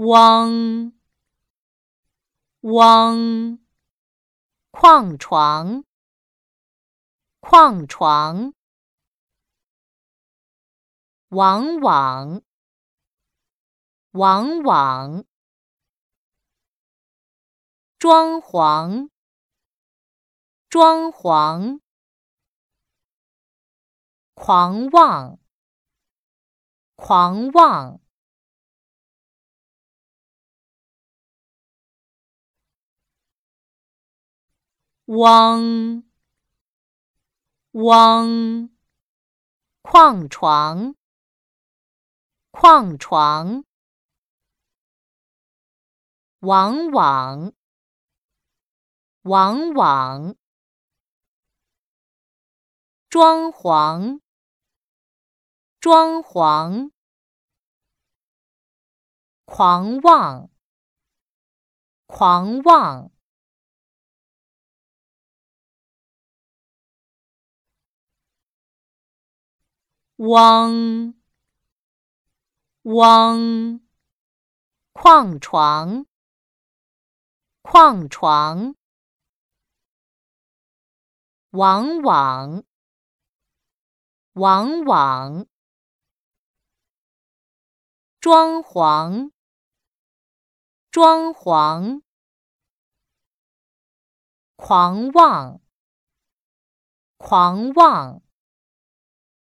汪汪，矿床矿床，往往往往，装潢装潢，狂妄狂妄。汪汪，矿床矿床，往往往往，装潢装潢，狂妄狂妄。汪汪，矿床矿床，往往往往，装潢装潢，狂妄狂妄。